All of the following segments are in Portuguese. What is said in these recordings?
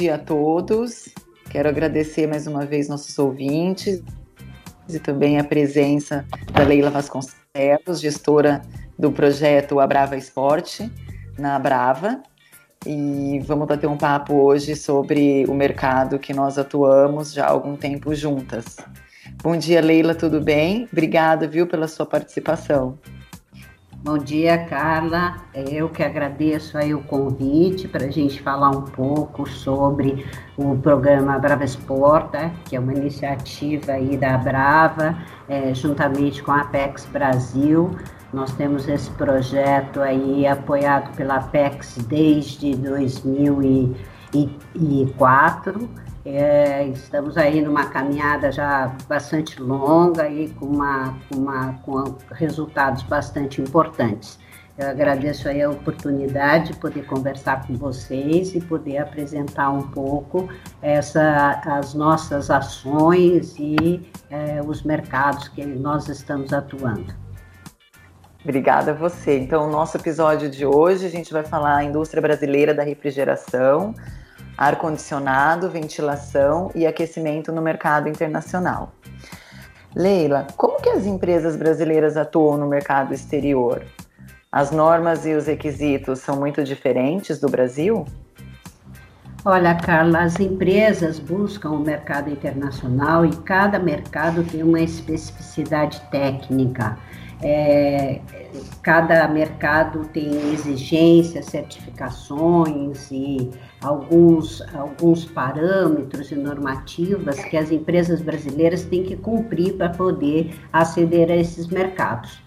dia a todos. Quero agradecer mais uma vez nossos ouvintes e também a presença da Leila Vasconcelos, gestora do projeto A Brava Esporte, na Brava. E vamos bater um papo hoje sobre o mercado que nós atuamos já há algum tempo juntas. Bom dia, Leila, tudo bem? Obrigada, viu, pela sua participação. Bom dia, Carla. Eu que agradeço aí o convite para a gente falar um pouco sobre o programa Brava Exporta, que é uma iniciativa aí da Brava, é, juntamente com a Apex Brasil. Nós temos esse projeto aí apoiado pela Apex desde 2004 é, estamos aí numa caminhada já bastante longa e com, uma, uma, com resultados bastante importantes. Eu agradeço aí a oportunidade de poder conversar com vocês e poder apresentar um pouco essa, as nossas ações e é, os mercados que nós estamos atuando. Obrigada a você. Então, o nosso episódio de hoje, a gente vai falar a indústria brasileira da refrigeração, ar-condicionado, ventilação e aquecimento no mercado internacional. Leila, como que as empresas brasileiras atuam no mercado exterior? As normas e os requisitos são muito diferentes do Brasil? Olha, Carla, as empresas buscam o mercado internacional e cada mercado tem uma especificidade técnica. É, cada mercado tem exigências, certificações e alguns, alguns parâmetros e normativas que as empresas brasileiras têm que cumprir para poder aceder a esses mercados.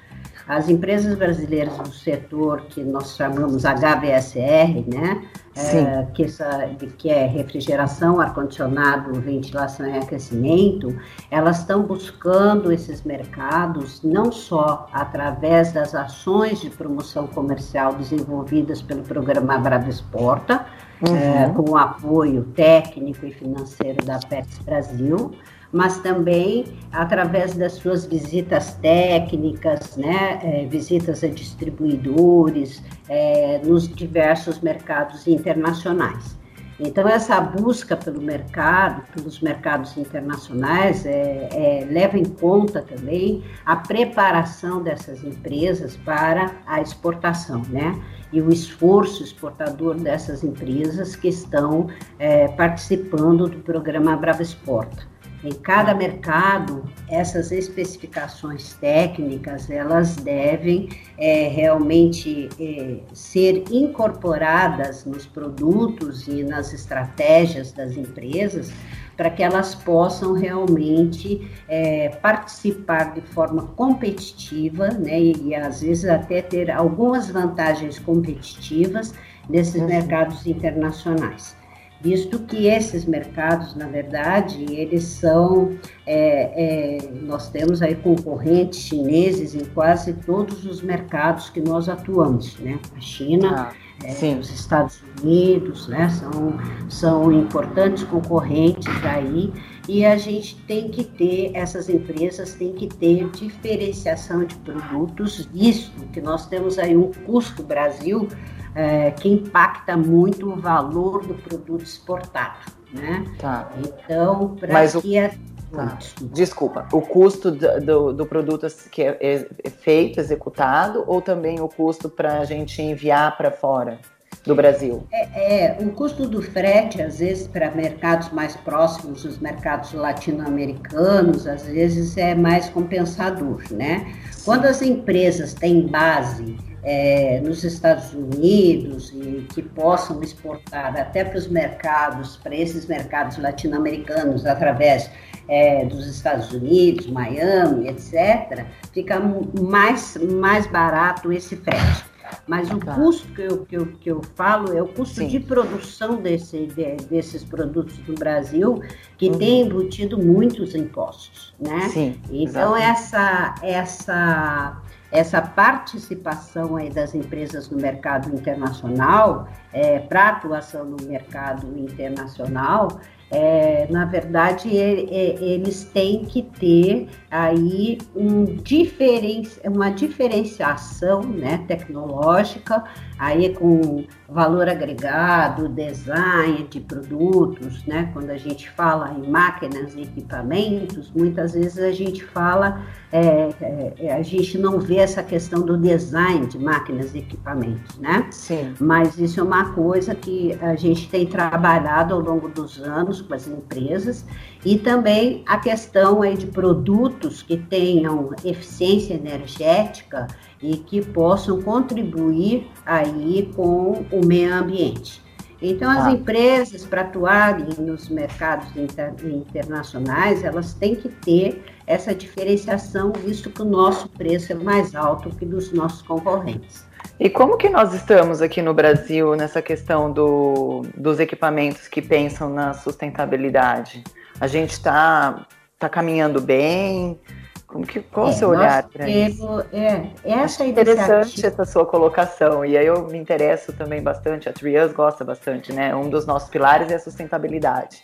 As empresas brasileiras do setor que nós chamamos HVSR, né, é, que, essa, que é refrigeração, ar-condicionado, ventilação e aquecimento, elas estão buscando esses mercados não só através das ações de promoção comercial desenvolvidas pelo programa Brava Exporta, uhum. é, com o apoio técnico e financeiro da PETS Brasil, mas também através das suas visitas técnicas, né, é, visitas a distribuidores é, nos diversos mercados internacionais. Então, essa busca pelo mercado, pelos mercados internacionais, é, é, leva em conta também a preparação dessas empresas para a exportação, né? E o esforço exportador dessas empresas que estão é, participando do programa Brava Exporta. Em cada mercado, essas especificações técnicas elas devem é, realmente é, ser incorporadas nos produtos e nas estratégias das empresas para que elas possam realmente é, participar de forma competitiva, né, e, e, às vezes até ter algumas vantagens competitivas nesses uhum. mercados internacionais visto que esses mercados, na verdade, eles são, é, é, nós temos aí concorrentes chineses em quase todos os mercados que nós atuamos, né? A China, ah, é, os Estados Unidos, né? São, são importantes concorrentes aí e a gente tem que ter, essas empresas têm que ter diferenciação de produtos, visto que nós temos aí um custo Brasil é, que impacta muito o valor do produto exportado, né? Tá. Então, para que o... a... Tá. Desculpa, o custo do, do, do produto que é, é, é, feito, executado, ou também o custo para a gente enviar para fora do Brasil? É, é, o custo do frete, às vezes, para mercados mais próximos, os mercados latino-americanos, às vezes é mais compensador, né? Quando as empresas têm base é, nos Estados Unidos e que possam exportar até para os mercados, para esses mercados latino-americanos, através é, dos Estados Unidos, Miami, etc., fica mais, mais barato esse frete. Mas o tá. custo que eu, que, eu, que eu falo é o custo Sim. de produção desse, de, desses produtos no Brasil, que uhum. tem embutido muitos impostos, né? Sim, então, essa, essa essa participação aí das empresas no mercado internacional, é, para atuação no mercado internacional, é, na verdade, eles têm que ter aí um diferen, uma diferenciação né, tecnológica, aí com valor agregado, design de produtos, né? Quando a gente fala em máquinas e equipamentos, muitas vezes a gente fala, é, é, a gente não vê essa questão do design de máquinas e equipamentos, né? Sim. Mas isso é uma coisa que a gente tem trabalhado ao longo dos anos com as empresas e também a questão aí de produtos que tenham eficiência energética e que possam contribuir aí com o meio ambiente. Então, as ah. empresas, para atuarem nos mercados inter, internacionais, elas têm que ter essa diferenciação, visto que o nosso preço é mais alto que dos nossos concorrentes. E como que nós estamos aqui no Brasil nessa questão do, dos equipamentos que pensam na sustentabilidade? A gente está tá caminhando bem? Como que, qual é, o seu olhar para isso? É, essa Acho interessante essa sua colocação, e aí eu me interesso também bastante, a Trias gosta bastante, né? Um dos nossos pilares é a sustentabilidade.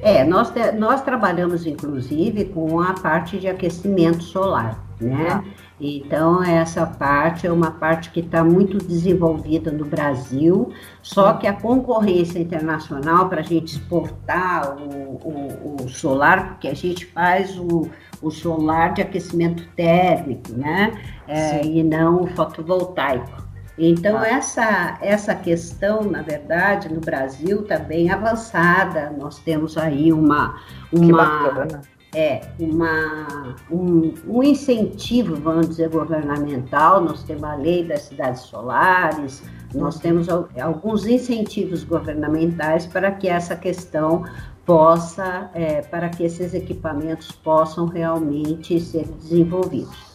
É, nós, nós trabalhamos inclusive com a parte de aquecimento solar, né? Ah. Então, essa parte é uma parte que está muito desenvolvida no Brasil, só que a concorrência internacional para a gente exportar o, o, o, solar, porque a gente faz o, o solar de aquecimento térmico, né? É, e não o fotovoltaico. Então, ah. essa, essa questão, na verdade, no Brasil está bem avançada. Nós temos aí uma. uma é, uma, um, um, incentivo, vamos dizer, governamental. Nós temos a lei das cidades solares, nós temos alguns incentivos governamentais para que essa questão possa, é, para que esses equipamentos possam realmente ser desenvolvidos.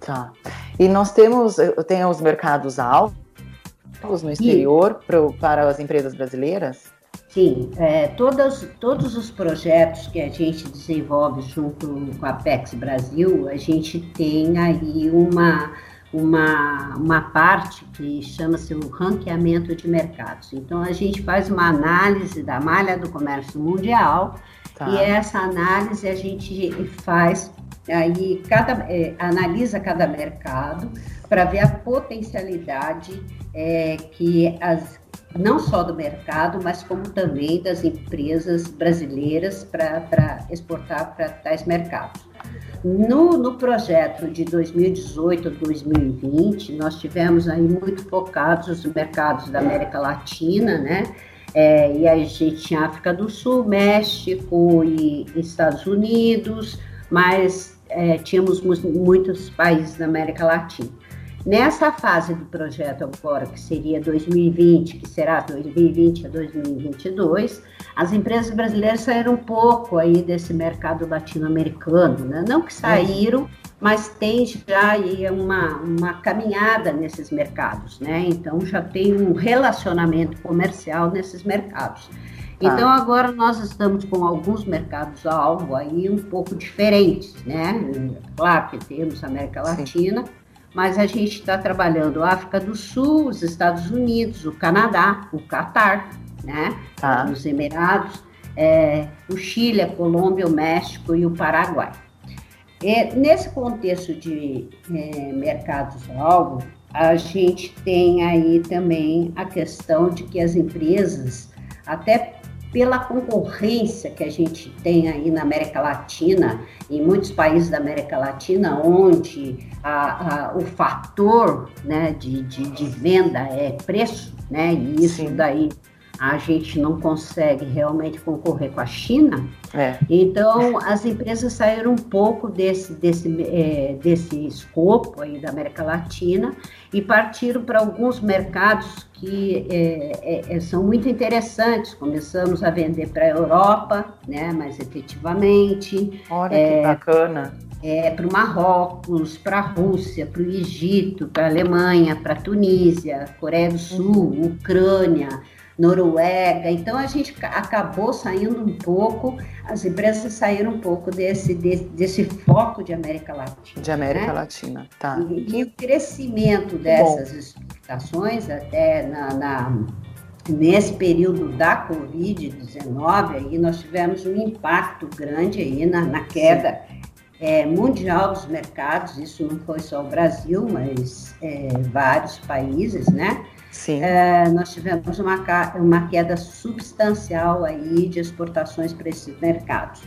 Tá. E nós temos, tem os mercados altos no exterior pro, para as empresas brasileiras? Sim, é, todos, todos os projetos que a gente desenvolve junto com a Apex Brasil, a gente tem aí uma, uma, uma parte que chama-se o ranqueamento de mercados. Então, a gente faz uma análise da malha do comércio mundial tá. e essa análise a gente faz aí cada é, analisa cada mercado para ver a potencialidade é, que as não só do mercado, mas como também das empresas brasileiras para exportar para tais mercados. No, no projeto de 2018 a 2020, nós tivemos aí muito focados os mercados da América Latina, né? É, e a gente tinha África do Sul, México e Estados Unidos, mas é, tínhamos muitos países da América Latina. Nessa fase do projeto agora, que seria 2020, que será 2020 a 2022, as empresas brasileiras saíram um pouco aí desse mercado latino-americano, né? Não que saíram, mas tem já aí uma, uma caminhada nesses mercados, né? Então já tem um relacionamento comercial nesses mercados. Tá. Então agora nós estamos com alguns mercados alvo aí um pouco diferentes, né? Claro que temos a América Latina, Sim mas a gente está trabalhando a África do Sul, os Estados Unidos, o Canadá, o Catar, né? Tá. Os Emirados, é, o Chile, a Colômbia, o México e o Paraguai. É, nesse contexto de é, mercados-alvo, a gente tem aí também a questão de que as empresas, até pela concorrência que a gente tem aí na América Latina, em muitos países da América Latina, onde a, a, o fator né, de, de, de, venda é preço, né, e isso Sim. daí a gente não consegue realmente concorrer com a China. É. Então, as empresas saíram um pouco desse, desse, é, desse escopo aí da América Latina e partiram para alguns mercados que é, é, é, são muito interessantes. Começamos a vender para a Europa, né, mais efetivamente. Olha que é, bacana. É, para o Marrocos, para a Rússia, para o Egito, para a Alemanha, para a Tunísia, Coreia do Sul, uhum. Ucrânia, Noruega. Então a gente acabou saindo um pouco, as empresas saíram um pouco desse, desse, desse foco de América Latina. De América né? Latina, tá. E, e, o crescimento dessas Bom. exportações, até na, na nesse período da Covid-19, aí nós tivemos um impacto grande aí na, na queda é, mundial dos mercados, isso não foi só o Brasil, mas é, vários países, né? Sim. É, nós tivemos uma, uma queda substancial aí de exportações para esses mercados.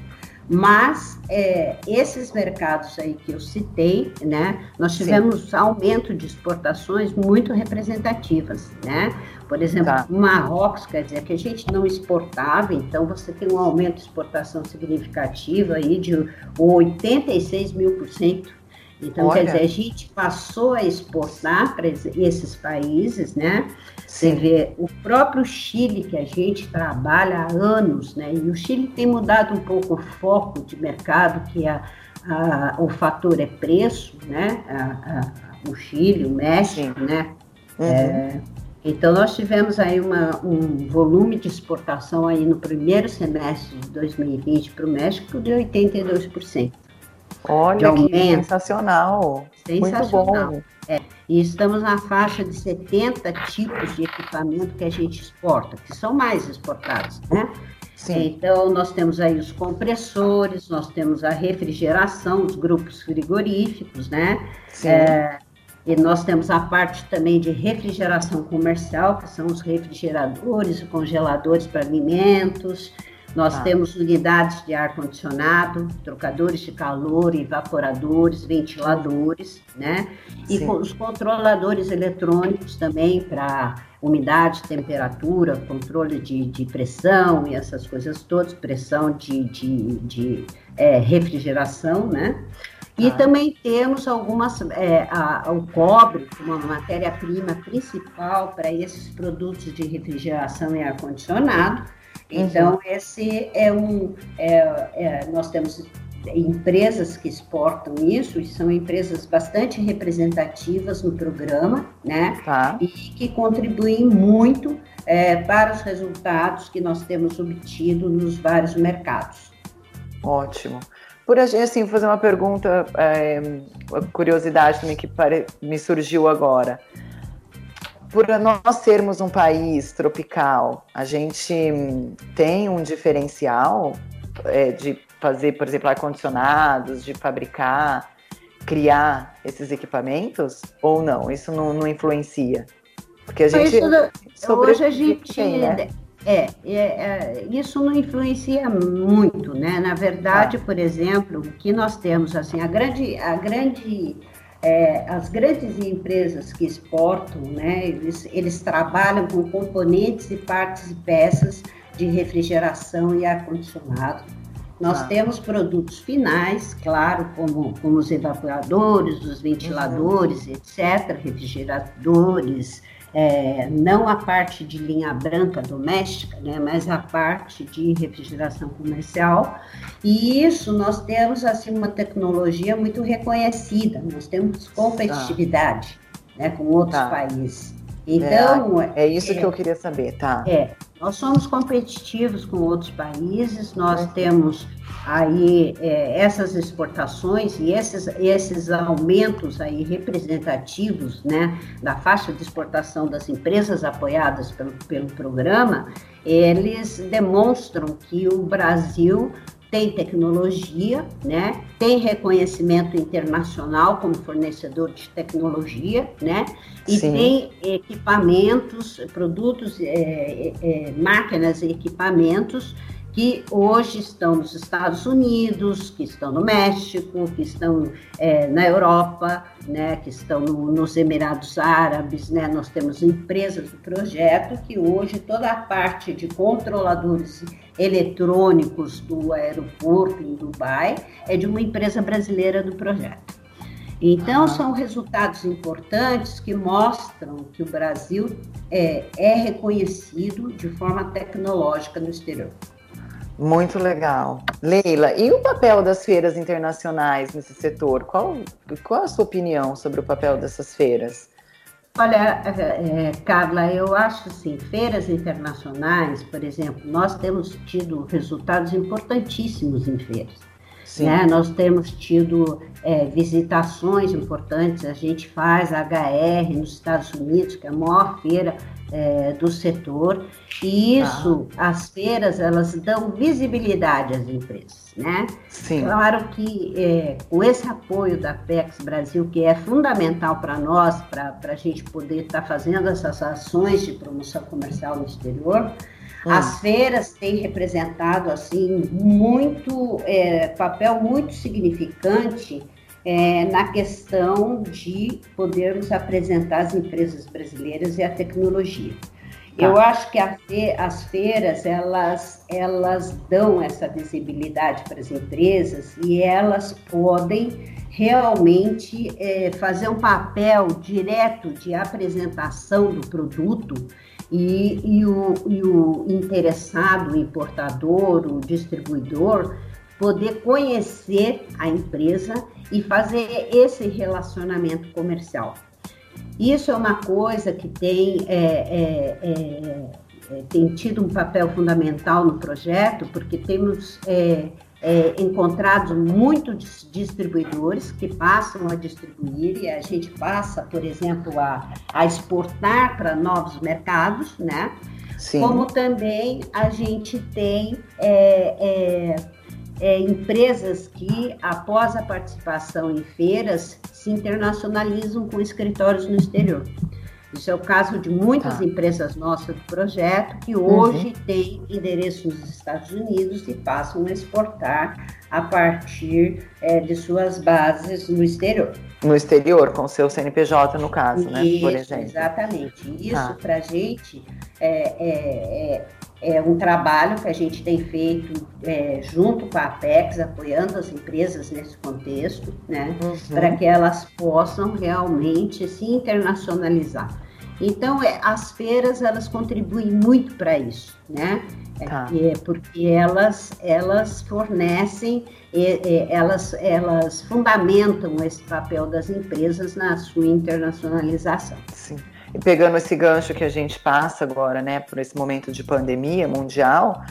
Mas é, esses mercados aí que eu citei, né, nós tivemos Sim. aumento de exportações muito representativas, né? Por exemplo, tá. Marrocos, quer dizer, que a gente não exportava, então você tem um aumento de exportação significativo aí de 86 mil por cento então, Olha. quer dizer, a gente passou a exportar para esses países, né? Você vê o próprio Chile, que a gente trabalha há anos, né? E o Chile tem mudado um pouco o foco de mercado, que a, a o fator é preço, né? A, a, o Chile, o México, Sim. né? Uhum. É, então, nós tivemos aí uma, um volume de exportação aí no primeiro semestre de 2020 para o México de 82%. Olha que sensacional. Sensacional. Muito bom. É, e estamos na faixa de 70 tipos de equipamento que a gente exporta, que são mais exportados, né? Sim. Então, nós temos aí os compressores, nós temos a refrigeração, os grupos frigoríficos, né? Sim. É, e nós temos a parte também de refrigeração comercial, que são os refrigeradores e congeladores para alimentos. Nós ah. temos unidades de ar-condicionado, trocadores de calor, evaporadores, ventiladores, né? E os controladores eletrônicos também para umidade, temperatura, controle de, de, pressão e essas coisas todas, pressão de, de, de é, refrigeração, né? E ah. também temos algumas, é, a, o cobre como uma matéria-prima principal para esses produtos de refrigeração e ar-condicionado. Então, uhum. esse é um. É, é, nós temos empresas que exportam isso, e são empresas bastante representativas no programa, né? Tá. E que contribuem muito é, para os resultados que nós temos obtido nos vários mercados. Ótimo. Por assim, fazer uma pergunta, é, curiosidade também que me surgiu agora por nós sermos um país tropical, a gente tem um diferencial é, de fazer, por exemplo, ar-condicionados, de fabricar, criar esses equipamentos? Ou não? Isso não, não influencia? Porque a gente. Isso, hoje a gente. Tem, né? É, é, é, isso não influencia muito, né? Na verdade, ah. por exemplo, o que nós temos, assim, a grande, a grande é, as grandes empresas que exportam, né, eles, eles trabalham com componentes e partes e peças de refrigeração e ar-condicionado. Nós ah. temos produtos finais, claro, como, como os evaporadores, os ventiladores, uhum. etc., refrigeradores, é, não a parte de linha branca doméstica, né, mas a parte de refrigeração comercial. E isso nós temos assim uma tecnologia muito reconhecida, nós temos competitividade tá. né, com outros tá. países. Então é, é isso é, que eu queria saber, tá? É, nós somos competitivos com outros países, nós temos aí é, essas exportações e esses, esses aumentos aí representativos, né, da faixa de exportação das empresas apoiadas pelo, pelo programa, eles demonstram que o Brasil tem tecnologia, né? Tem reconhecimento internacional como fornecedor de tecnologia, né? E Sim. tem equipamentos, produtos, é, é, máquinas e equipamentos que hoje estão nos Estados Unidos, que estão no México, que estão é, na Europa, né, que estão no, nos Emirados Árabes, né, nós temos empresas do projeto que hoje toda a parte de controladores eletrônicos do aeroporto em Dubai é de uma empresa brasileira do projeto. Então, são resultados importantes que mostram que o Brasil é, é reconhecido de forma tecnológica no exterior. Muito legal. Leila, e o papel das feiras internacionais nesse setor? Qual, qual a sua opinião sobre o papel dessas feiras? Olha, é, Carla, eu acho assim, feiras internacionais, por exemplo, nós temos tido resultados importantíssimos em feiras. Né? Nós temos tido é, visitações importantes, a gente faz a HR nos Estados Unidos, que é a maior feira é, do setor, e isso, ah. as feiras, elas dão visibilidade às empresas, né? Sim. Claro que é, com esse apoio da PEX Brasil, que é fundamental para nós, para a gente poder estar tá fazendo essas ações de promoção comercial no exterior, hum. as feiras têm representado, assim, muito, é, papel muito significante é, na questão de podermos apresentar as empresas brasileiras e a tecnologia. Tá. Eu acho que fe, as feiras elas, elas dão essa visibilidade para as empresas e elas podem realmente é, fazer um papel direto de apresentação do produto e, e, o, e o interessado, o importador, o distribuidor, poder conhecer a empresa e fazer esse relacionamento comercial. Isso é uma coisa que tem, é, é, é, é tem tido um papel fundamental no projeto, porque temos é, é, encontrado muitos distribuidores que passam a distribuir e a gente passa, por exemplo, a, a exportar para novos mercados, né? Sim. Como também a gente tem é, é, é, empresas que, após a participação em feiras, se internacionalizam com escritórios no exterior. Isso é o caso de muitas tá. empresas nossas do projeto que hoje uhum. têm endereço nos Estados Unidos e passam a exportar a partir é, de suas bases no exterior. No exterior, com o seu CNPJ, no caso, né? Isso, Por exemplo. Exatamente. Isso, tá. para a gente, é, é, é um trabalho que a gente tem feito é, junto com a Apex, apoiando as empresas nesse contexto, né, uhum. para que elas possam realmente se internacionalizar. Então, é, as feiras, elas contribuem muito para isso, né? É, tá. É, porque elas, elas fornecem, elas, elas fundamentam esse papel das empresas na sua internacionalização. Sim. E pegando esse gancho que a gente passa agora, né, por esse momento de pandemia mundial,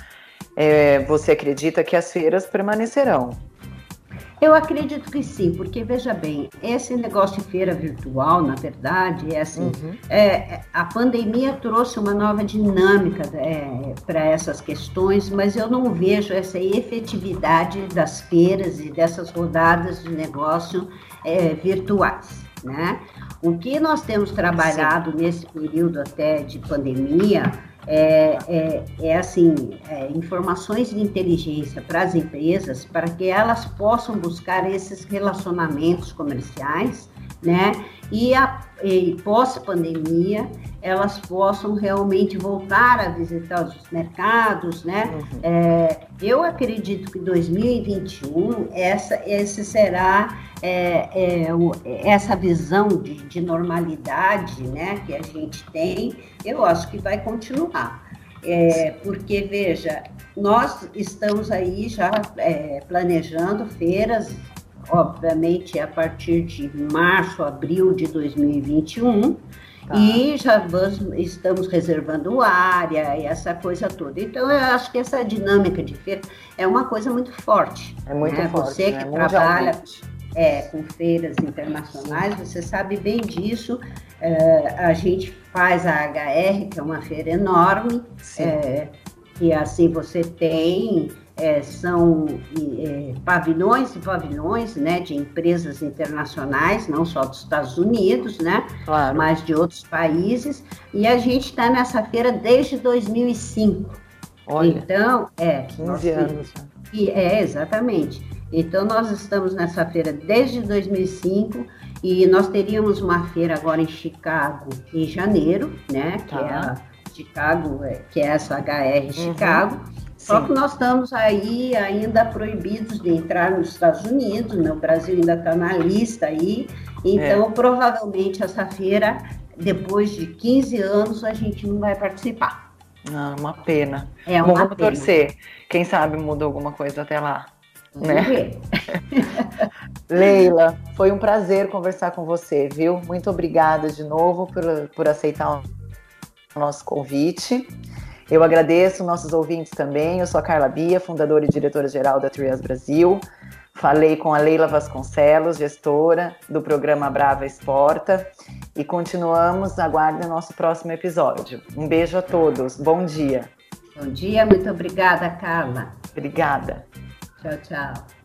é, você acredita que as feiras permanecerão? Eu acredito que sim, porque veja bem, esse negócio de feira virtual, na verdade, é assim, uhum. é, a pandemia trouxe uma nova dinâmica é, para essas questões, mas eu não vejo essa efetividade das feiras e dessas rodadas de negócio é, virtuais, né? O que nós temos trabalhado Sim. nesse período até de pandemia é, é, é assim, é, informações de inteligência para as empresas, para que elas possam buscar esses relacionamentos comerciais, né? E, e pós-pandemia, elas possam realmente voltar a visitar os mercados, né? Uhum. É, eu acredito que 2021 essa, esse será é, é, o, essa visão de, de, normalidade, né, que a gente tem. Eu acho que vai continuar, é, porque veja, nós estamos aí já é, planejando feiras, obviamente a partir de março, abril de 2021 Tá. E já vamos, estamos reservando área e essa coisa toda. Então, eu acho que essa dinâmica de feira é uma coisa muito forte. É muito né? forte. Você que né? trabalha é, com feiras internacionais, você sabe bem disso. É, a gente faz a HR, que é uma feira enorme, é, e assim você tem é, são é, pavilhões e pavilhões né, de empresas internacionais, não só dos Estados Unidos, né, claro. mas de outros países. E a gente está nessa feira desde 2005. Olha, então, é. 15 anos. E, é, exatamente. Então, nós estamos nessa feira desde 2005 e nós teríamos uma feira agora em Chicago em janeiro, né, tá. que é a Chicago, é, que é essa HR uhum. Chicago. Só que nós estamos aí ainda proibidos de entrar nos Estados Unidos, né? o Brasil ainda está na lista aí, então é. provavelmente essa feira, depois de 15 anos, a gente não vai participar. Ah, uma pena. É uma Bom, vamos pena. torcer. Quem sabe muda alguma coisa até lá. né? Leila, foi um prazer conversar com você, viu? Muito obrigada de novo por, por aceitar o nosso convite. Eu agradeço nossos ouvintes também. Eu sou a Carla Bia, fundadora e diretora-geral da Trias Brasil. Falei com a Leila Vasconcelos, gestora do programa Brava Exporta, e continuamos. Aguardem o nosso próximo episódio. Um beijo a todos. Bom dia. Bom dia, muito obrigada, Carla. Obrigada. Tchau, tchau.